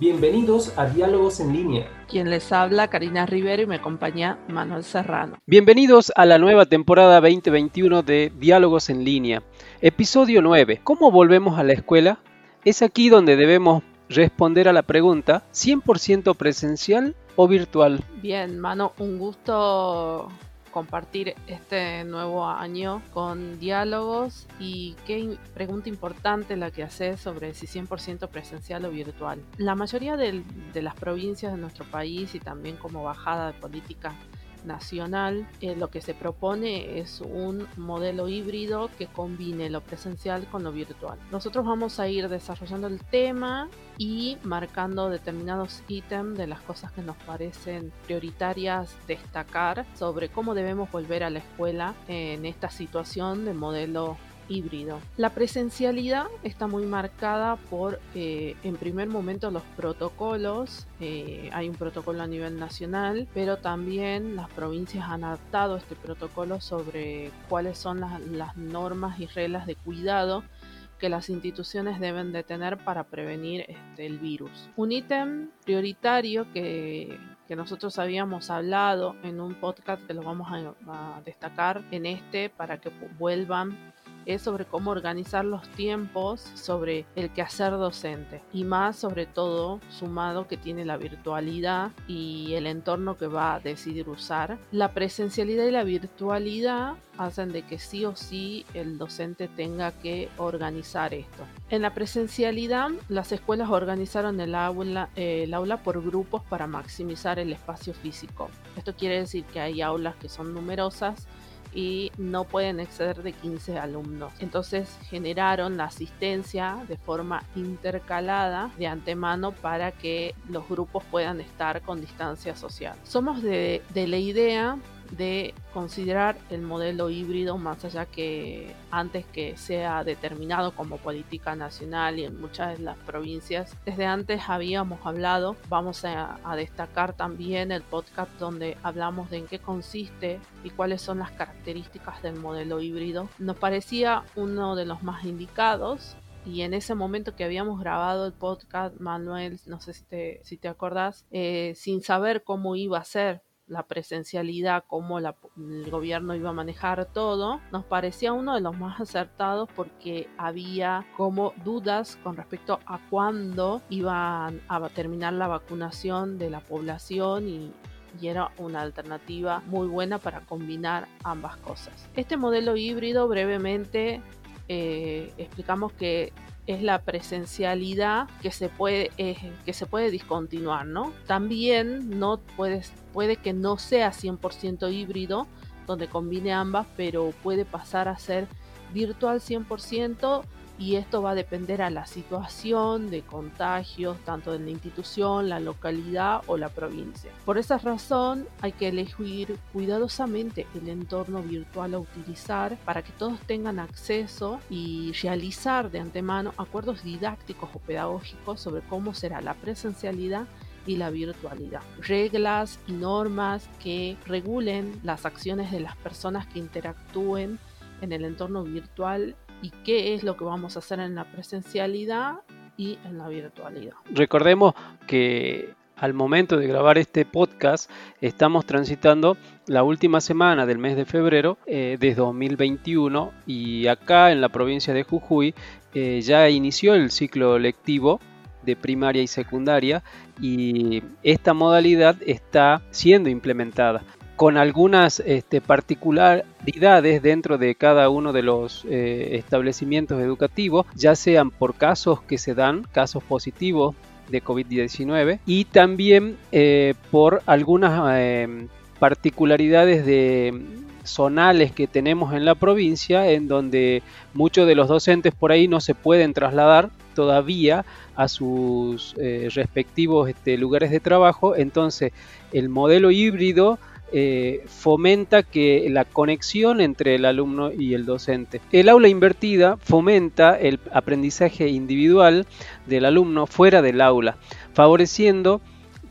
Bienvenidos a Diálogos en línea. Quien les habla, Karina Rivero y me acompaña Manuel Serrano. Bienvenidos a la nueva temporada 2021 de Diálogos en línea. Episodio 9. ¿Cómo volvemos a la escuela? Es aquí donde debemos responder a la pregunta, ¿100% presencial o virtual? Bien, Mano, un gusto compartir este nuevo año con diálogos y qué pregunta importante la que haces sobre si 100% presencial o virtual. La mayoría de, de las provincias de nuestro país y también como bajada de política nacional, eh, lo que se propone es un modelo híbrido que combine lo presencial con lo virtual. Nosotros vamos a ir desarrollando el tema y marcando determinados ítems de las cosas que nos parecen prioritarias destacar sobre cómo debemos volver a la escuela en esta situación de modelo híbrido. La presencialidad está muy marcada por, eh, en primer momento, los protocolos. Eh, hay un protocolo a nivel nacional, pero también las provincias han adaptado este protocolo sobre cuáles son las, normas y reglas de cuidado que las instituciones deben de tener para prevenir este, el virus. Un ítem prioritario que, nosotros habíamos hablado en un podcast que lo vamos a, a destacar en este para que vuelvan es sobre cómo organizar los tiempos, sobre el quehacer docente y más sobre todo sumado que tiene la virtualidad y el entorno que va a decidir usar. La presencialidad y la virtualidad hacen de que sí o sí el docente tenga que organizar esto. En la presencialidad, las escuelas organizaron el aula, el aula por grupos para maximizar el espacio físico. Esto quiere decir que hay aulas que son numerosas y no pueden exceder de 15 alumnos. Entonces generaron la asistencia de forma intercalada de antemano para que los grupos puedan estar con distancia social. Somos de, de la idea de considerar el modelo híbrido más allá que antes que sea determinado como política nacional y en muchas de las provincias. Desde antes habíamos hablado, vamos a, destacar también el podcast donde hablamos de en qué consiste y cuáles son las características del modelo híbrido. Nos parecía uno de los más indicados y en ese momento que habíamos grabado el podcast, Manuel, no sé si te, si acordás, eh, sin saber cómo iba a ser la presencialidad, cómo el gobierno iba a manejar todo, nos parecía uno de los más acertados porque había como dudas con respecto a cuándo iban a terminar la vacunación de la población y, era una alternativa muy buena para combinar ambas cosas. Este modelo híbrido brevemente eh, explicamos que es la presencialidad que se puede, eh, que se puede discontinuar, ¿no? También no puedes, puede que no sea 100% híbrido, donde combine ambas, pero puede pasar a ser virtual 100% y esto va a depender a la situación de contagios, tanto en la institución, la localidad o la provincia. Por esa razón hay que elegir cuidadosamente el entorno virtual a utilizar para que todos tengan acceso y realizar de antemano acuerdos didácticos o pedagógicos sobre cómo será la presencialidad y la virtualidad. Reglas y normas que regulen las acciones de las personas que interactúen en el entorno virtual y qué es lo que vamos a hacer en la presencialidad y en la virtualidad. Recordemos que al momento de grabar este podcast estamos transitando la última semana del mes de febrero eh, de 2021 y acá en la provincia de Jujuy eh, ya inició el ciclo lectivo de primaria y secundaria y esta modalidad está siendo implementada con algunas este, particularidades dentro de cada uno de los eh, establecimientos educativos, ya sean por casos que se dan, casos positivos de COVID-19, y también eh, por algunas eh, particularidades de zonales que tenemos en la provincia, en donde muchos de los docentes por ahí no se pueden trasladar todavía a sus respectivos este, lugares de trabajo, entonces el modelo híbrido eh, fomenta que la conexión entre el alumno y el docente. El aula invertida fomenta el aprendizaje individual del alumno fuera del aula, favoreciendo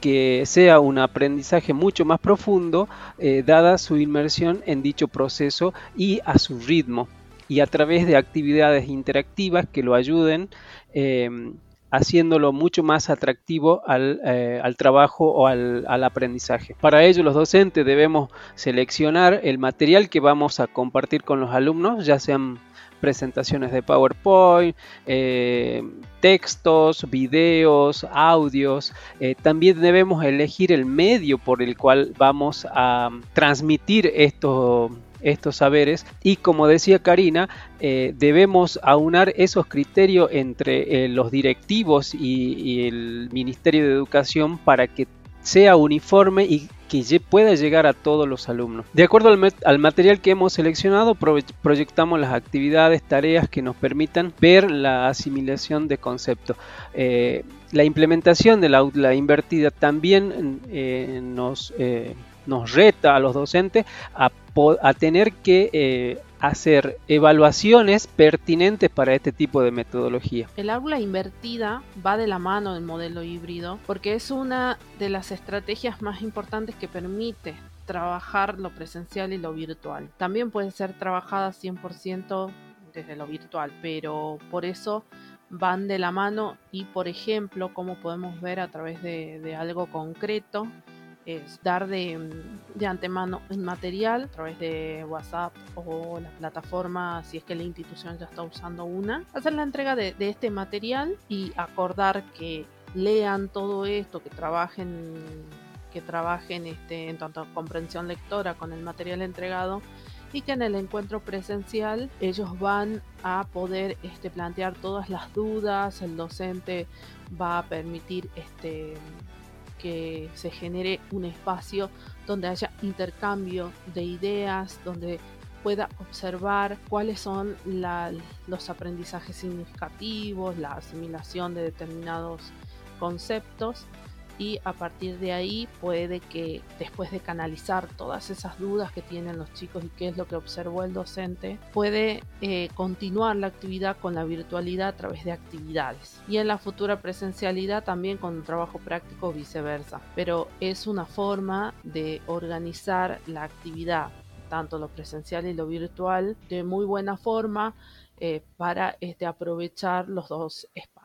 que sea un aprendizaje mucho más profundo eh, dada su inmersión en dicho proceso y a su ritmo y a través de actividades interactivas que lo ayuden em, haciéndolo mucho más atractivo al, eh, trabajo o al, aprendizaje. Para ello los docentes debemos seleccionar el material que vamos a compartir con los alumnos, ya sean presentaciones de PowerPoint, eh, textos, videos, audios. Eh, también debemos elegir el medio por el cual vamos a transmitir esto estos saberes y como decía Karina, eh, debemos aunar esos criterios entre eh, los directivos y, el Ministerio de Educación para que sea uniforme y que pueda llegar a todos los alumnos. De acuerdo al, material que hemos seleccionado, proyectamos las actividades, tareas que nos permitan ver la asimilación de conceptos. Eh, la implementación de la invertida también nos nos reta a los docentes a, tener que eh, hacer evaluaciones pertinentes para este tipo de metodología. El aula invertida va de la mano del modelo híbrido porque es una de las estrategias más importantes que permite trabajar lo presencial y lo virtual. También puede ser trabajada 100% desde lo virtual, pero por eso van de la mano y por ejemplo, como podemos ver a través de, de algo concreto, es dar de, de, antemano el material a través de WhatsApp o la plataforma, si es que la institución ya está usando una, hacer la entrega de, este material y acordar que lean todo esto, que trabajen, que trabajen este, en tanto comprensión lectora con el material entregado y que en el encuentro presencial ellos van a poder este, plantear todas las dudas, el docente va a permitir este, que se genere un espacio donde haya intercambio de ideas, donde pueda observar cuáles son los aprendizajes significativos, la asimilación de determinados conceptos y a partir de ahí puede que después de canalizar todas esas dudas que tienen los chicos y qué es lo que observó el docente, puede eh, continuar la actividad con la virtualidad a través de actividades y en la futura presencialidad también con un trabajo práctico o viceversa. Pero es una forma de organizar la actividad tanto lo presencial y lo virtual de muy buena forma eh, para este, aprovechar los dos espacios.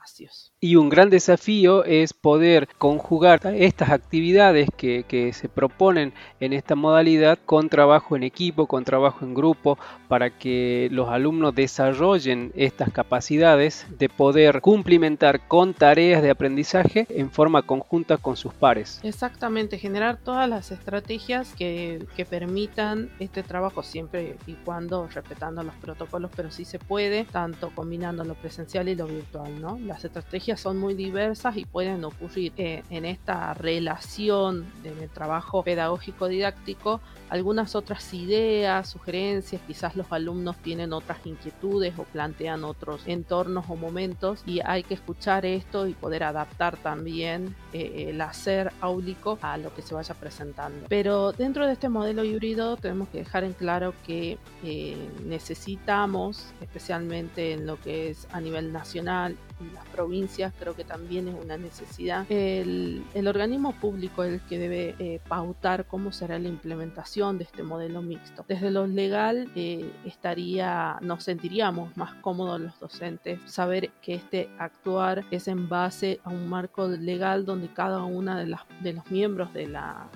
Y un gran desafío es poder conjugar estas actividades que, se proponen en esta modalidad con trabajo en equipo, con trabajo en grupo, para que los alumnos desarrollen estas capacidades de poder cumplimentar con tareas de aprendizaje en forma conjunta con sus pares. Exactamente, generar todas las estrategias que, que permitan este trabajo siempre y cuando respetando los protocolos, pero sí se puede tanto combinando lo presencial y lo virtual, ¿no? Las estrategias son muy diversas y pueden ocurrir eh, en esta relación de trabajo pedagógico didáctico algunas otras ideas, sugerencias, quizás los alumnos tienen otras inquietudes o plantean otros entornos o momentos y hay que escuchar esto y poder adaptar también eh, el hacer áulico a lo que se vaya presentando. Pero dentro de este modelo híbrido tenemos que dejar en claro que eh, necesitamos, especialmente en lo que es a nivel nacional las provincias, creo que también es una necesidad, el, organismo público es el que debe eh, pautar cómo será la implementación de este modelo mixto. Desde lo legal eh, estaría, nos sentiríamos más cómodos los docentes saber que este actuar es en base a un marco legal donde cada una de, las, de los miembros de la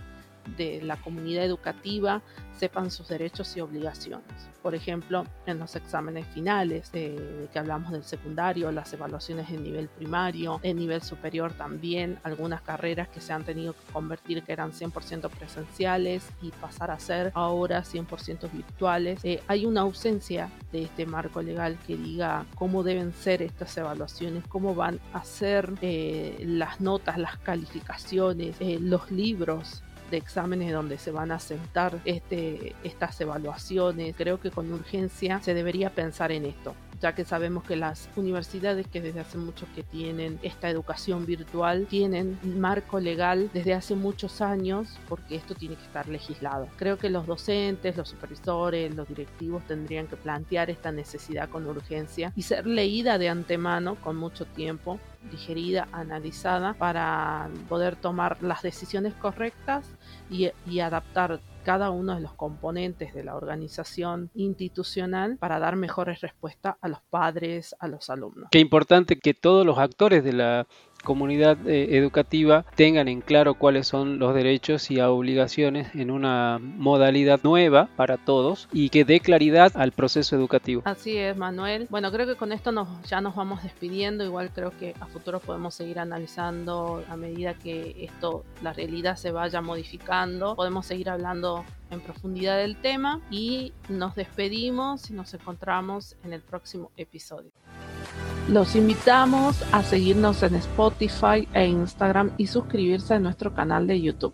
de la comunidad educativa sepan sus derechos y obligaciones. Por ejemplo, en los exámenes finales, de que hablamos del secundario, las evaluaciones en nivel primario, en nivel superior también, algunas carreras que se han tenido que convertir que eran 100% presenciales y pasar a ser ahora 100% virtuales. Eh, hay una ausencia de este marco legal que diga cómo deben ser estas evaluaciones, cómo van a ser eh, las notas, las calificaciones, eh, los libros de exámenes donde se van a sentar este, estas evaluaciones. Creo que con urgencia se debería pensar en esto ya que sabemos que las universidades que desde hace mucho que tienen esta educación virtual tienen marco legal desde hace muchos años porque esto tiene que estar legislado. Creo que los docentes, los supervisores, los directivos tendrían que plantear esta necesidad con urgencia y ser leída de antemano con mucho tiempo digerida, analizada para poder tomar las decisiones correctas y, y adaptar cada uno de los componentes de la organización institucional para dar mejores respuestas a los padres, a los alumnos. Qué importante que todos los actores de la comunidad eh, educativa tengan en claro cuáles son los derechos y obligaciones en una modalidad nueva para todos y que dé claridad al proceso educativo. Así es, Manuel. Bueno, creo que con esto nos, ya nos vamos despidiendo. Igual creo que a futuro podemos seguir analizando a medida que esto, la realidad se vaya modificando. Podemos seguir hablando en profundidad del tema y nos despedimos y nos encontramos en el próximo episodio. Los invitamos a seguirnos en Spotify e Instagram y suscribirse a nuestro canal de YouTube.